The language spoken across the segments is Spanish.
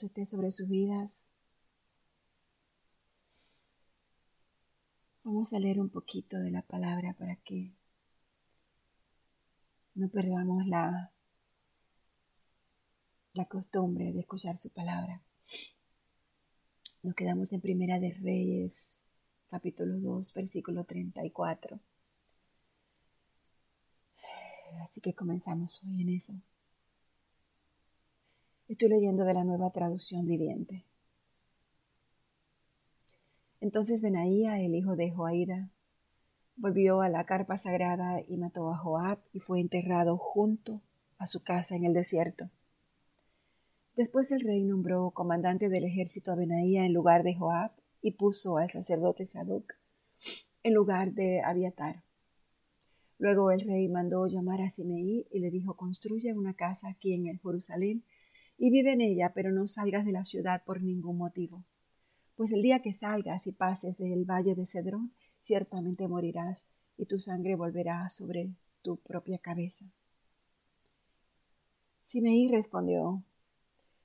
esté sobre sus vidas. Vamos a leer un poquito de la palabra para que no perdamos la, la costumbre de escuchar su palabra. Nos quedamos en Primera de Reyes, capítulo 2, versículo 34. Así que comenzamos hoy en eso. Estoy leyendo de la nueva traducción viviente. Entonces Benaía, el hijo de Joaida, volvió a la carpa sagrada y mató a Joab y fue enterrado junto a su casa en el desierto. Después el rey nombró comandante del ejército a Benaía en lugar de Joab y puso al sacerdote Sadoc en lugar de Abiatar. Luego el rey mandó llamar a Simeí y le dijo, construye una casa aquí en el Jerusalén y vive en ella, pero no salgas de la ciudad por ningún motivo. Pues el día que salgas y pases del valle de Cedrón, ciertamente morirás, y tu sangre volverá sobre tu propia cabeza. Simeí respondió,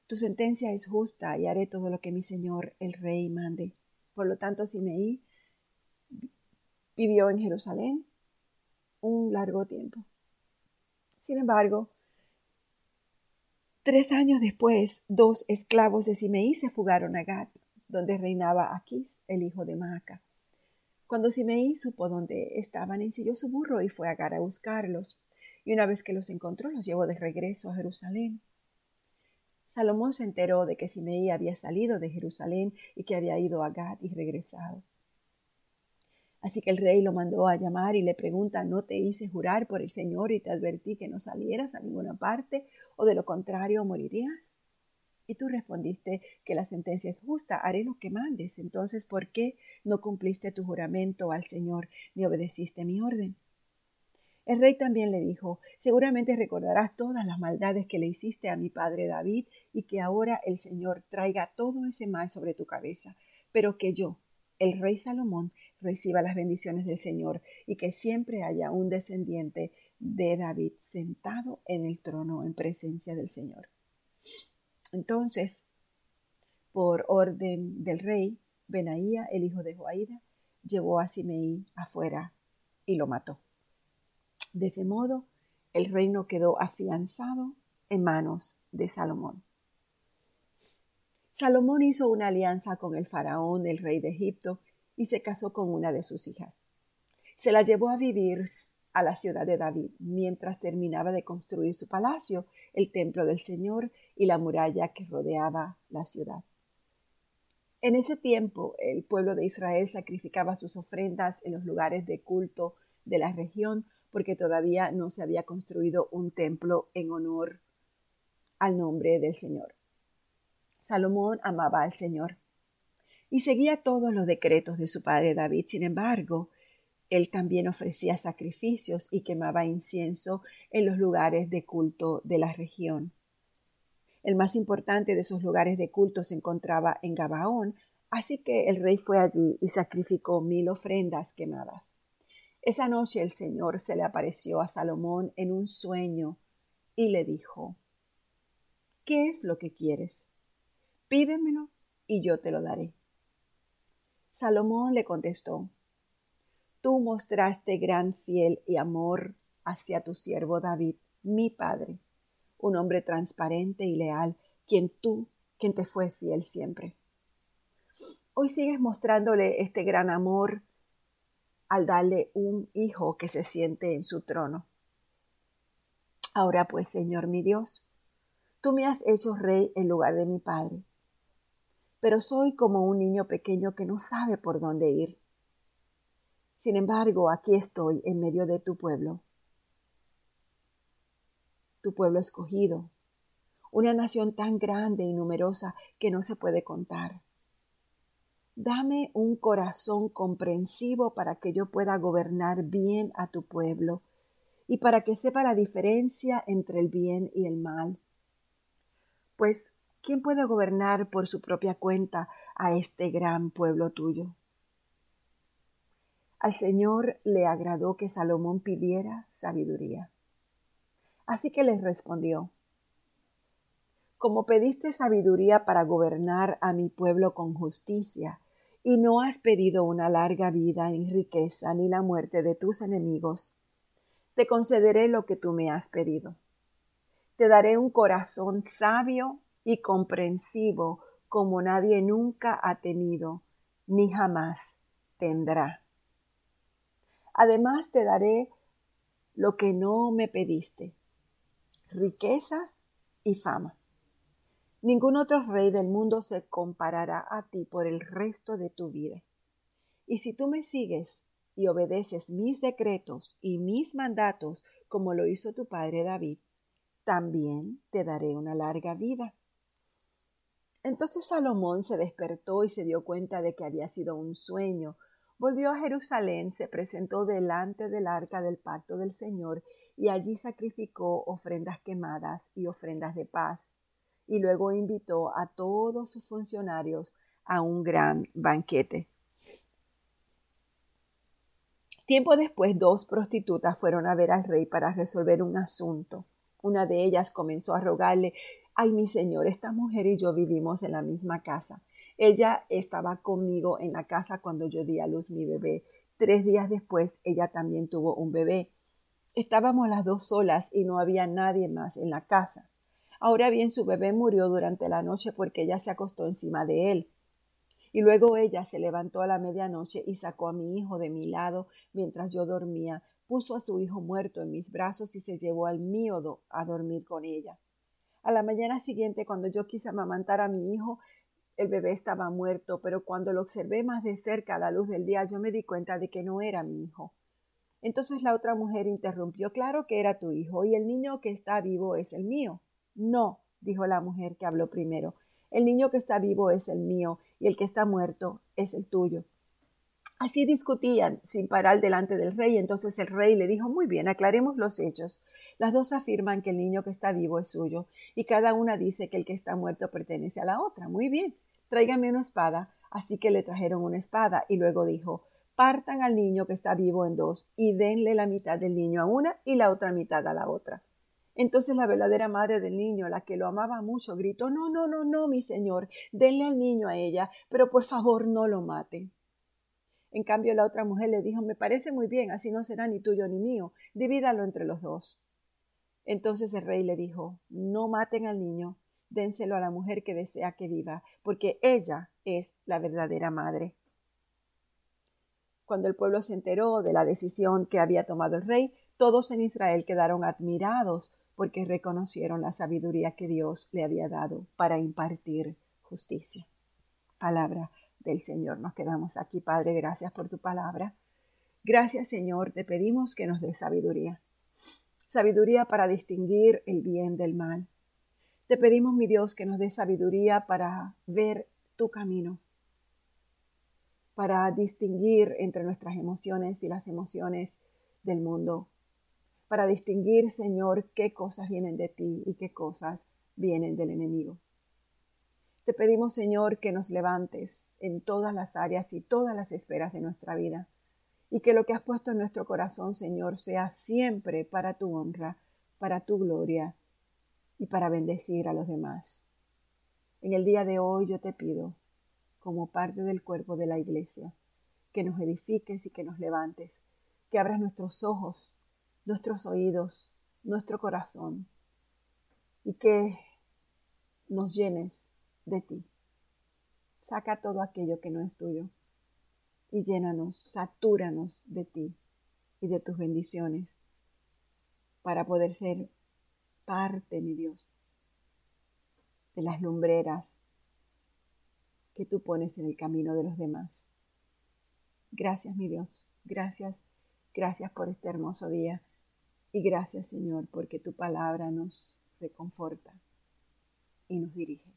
Tu sentencia es justa y haré todo lo que mi señor el rey mande. Por lo tanto, Simeí vivió en Jerusalén un largo tiempo. Sin embargo, Tres años después, dos esclavos de Simeí se fugaron a Gat, donde reinaba Aquís, el hijo de Maaca. Cuando Simeí supo dónde estaban, ensilló su burro y fue a Gat a buscarlos. Y una vez que los encontró, los llevó de regreso a Jerusalén. Salomón se enteró de que Simeí había salido de Jerusalén y que había ido a Gat y regresado. Así que el rey lo mandó a llamar y le pregunta, ¿no te hice jurar por el Señor y te advertí que no salieras a ninguna parte o de lo contrario morirías? Y tú respondiste que la sentencia es justa, haré lo que mandes. Entonces, ¿por qué no cumpliste tu juramento al Señor ni obedeciste mi orden? El rey también le dijo, seguramente recordarás todas las maldades que le hiciste a mi padre David y que ahora el Señor traiga todo ese mal sobre tu cabeza, pero que yo, el rey Salomón, reciba las bendiciones del Señor y que siempre haya un descendiente de David sentado en el trono en presencia del Señor. Entonces, por orden del rey, Benaía, el hijo de Joaida, llevó a Simeí afuera y lo mató. De ese modo, el reino quedó afianzado en manos de Salomón. Salomón hizo una alianza con el faraón, el rey de Egipto, y se casó con una de sus hijas. Se la llevó a vivir a la ciudad de David mientras terminaba de construir su palacio, el templo del Señor y la muralla que rodeaba la ciudad. En ese tiempo el pueblo de Israel sacrificaba sus ofrendas en los lugares de culto de la región porque todavía no se había construido un templo en honor al nombre del Señor. Salomón amaba al Señor y seguía todos los decretos de su padre David. Sin embargo, él también ofrecía sacrificios y quemaba incienso en los lugares de culto de la región. El más importante de esos lugares de culto se encontraba en Gabaón, así que el rey fue allí y sacrificó mil ofrendas quemadas. Esa noche el Señor se le apareció a Salomón en un sueño y le dijo, ¿Qué es lo que quieres? Pídemelo y yo te lo daré. Salomón le contestó, Tú mostraste gran fiel y amor hacia tu siervo David, mi padre, un hombre transparente y leal, quien tú, quien te fue fiel siempre. Hoy sigues mostrándole este gran amor al darle un hijo que se siente en su trono. Ahora pues, Señor mi Dios, tú me has hecho rey en lugar de mi padre pero soy como un niño pequeño que no sabe por dónde ir. Sin embargo, aquí estoy en medio de tu pueblo, tu pueblo escogido, una nación tan grande y numerosa que no se puede contar. Dame un corazón comprensivo para que yo pueda gobernar bien a tu pueblo y para que sepa la diferencia entre el bien y el mal. Pues ¿Quién puede gobernar por su propia cuenta a este gran pueblo tuyo? Al Señor le agradó que Salomón pidiera sabiduría. Así que les respondió, como pediste sabiduría para gobernar a mi pueblo con justicia, y no has pedido una larga vida en riqueza ni la muerte de tus enemigos, te concederé lo que tú me has pedido. Te daré un corazón sabio y comprensivo como nadie nunca ha tenido, ni jamás tendrá. Además te daré lo que no me pediste, riquezas y fama. Ningún otro rey del mundo se comparará a ti por el resto de tu vida. Y si tú me sigues y obedeces mis decretos y mis mandatos como lo hizo tu padre David, también te daré una larga vida. Entonces Salomón se despertó y se dio cuenta de que había sido un sueño. Volvió a Jerusalén, se presentó delante del arca del pacto del Señor y allí sacrificó ofrendas quemadas y ofrendas de paz y luego invitó a todos sus funcionarios a un gran banquete. Tiempo después, dos prostitutas fueron a ver al rey para resolver un asunto. Una de ellas comenzó a rogarle, ay mi señor, esta mujer y yo vivimos en la misma casa. Ella estaba conmigo en la casa cuando yo di a luz mi bebé. Tres días después, ella también tuvo un bebé. Estábamos las dos solas y no había nadie más en la casa. Ahora bien, su bebé murió durante la noche porque ella se acostó encima de él. Y luego ella se levantó a la medianoche y sacó a mi hijo de mi lado mientras yo dormía, puso a su hijo muerto en mis brazos y se llevó al mío a dormir con ella. A la mañana siguiente, cuando yo quise amamantar a mi hijo, el bebé estaba muerto, pero cuando lo observé más de cerca a la luz del día, yo me di cuenta de que no era mi hijo. Entonces la otra mujer interrumpió, claro que era tu hijo, y el niño que está vivo es el mío. No, dijo la mujer que habló primero, el niño que está vivo es el mío y el que está muerto es el tuyo. Así discutían sin parar delante del rey. Entonces el rey le dijo, muy bien, aclaremos los hechos. Las dos afirman que el niño que está vivo es suyo y cada una dice que el que está muerto pertenece a la otra. Muy bien, tráigame una espada. Así que le trajeron una espada y luego dijo, partan al niño que está vivo en dos y denle la mitad del niño a una y la otra mitad a la otra. Entonces la verdadera madre del niño, la que lo amaba mucho, gritó, no, no, no, no, mi señor, denle al niño a ella, pero por favor no lo mate. En cambio la otra mujer le dijo, me parece muy bien, así no será ni tuyo ni mío, divídalo entre los dos. Entonces el rey le dijo, no maten al niño, dénselo a la mujer que desea que viva, porque ella es la verdadera madre. Cuando el pueblo se enteró de la decisión que había tomado el rey, todos en Israel quedaron admirados porque reconocieron la sabiduría que Dios le había dado para impartir justicia. Palabra del Señor. Nos quedamos aquí, Padre. Gracias por tu palabra. Gracias, Señor. Te pedimos que nos dé sabiduría. Sabiduría para distinguir el bien del mal. Te pedimos, mi Dios, que nos dé sabiduría para ver tu camino, para distinguir entre nuestras emociones y las emociones del mundo, para distinguir, Señor, qué cosas vienen de ti y qué cosas vienen del enemigo. Te pedimos, Señor, que nos levantes en todas las áreas y todas las esferas de nuestra vida y que lo que has puesto en nuestro corazón, Señor, sea siempre para tu honra, para tu gloria y para bendecir a los demás. En el día de hoy yo te pido, como parte del cuerpo de la iglesia, que nos edifiques y que nos levantes, que abras nuestros ojos nuestros oídos, nuestro corazón y que nos llenes de ti. Saca todo aquello que no es tuyo y llénanos, satúranos de ti y de tus bendiciones para poder ser parte, mi Dios, de las lumbreras que tú pones en el camino de los demás. Gracias, mi Dios. Gracias, gracias por este hermoso día. Y gracias Señor porque tu palabra nos reconforta y nos dirige.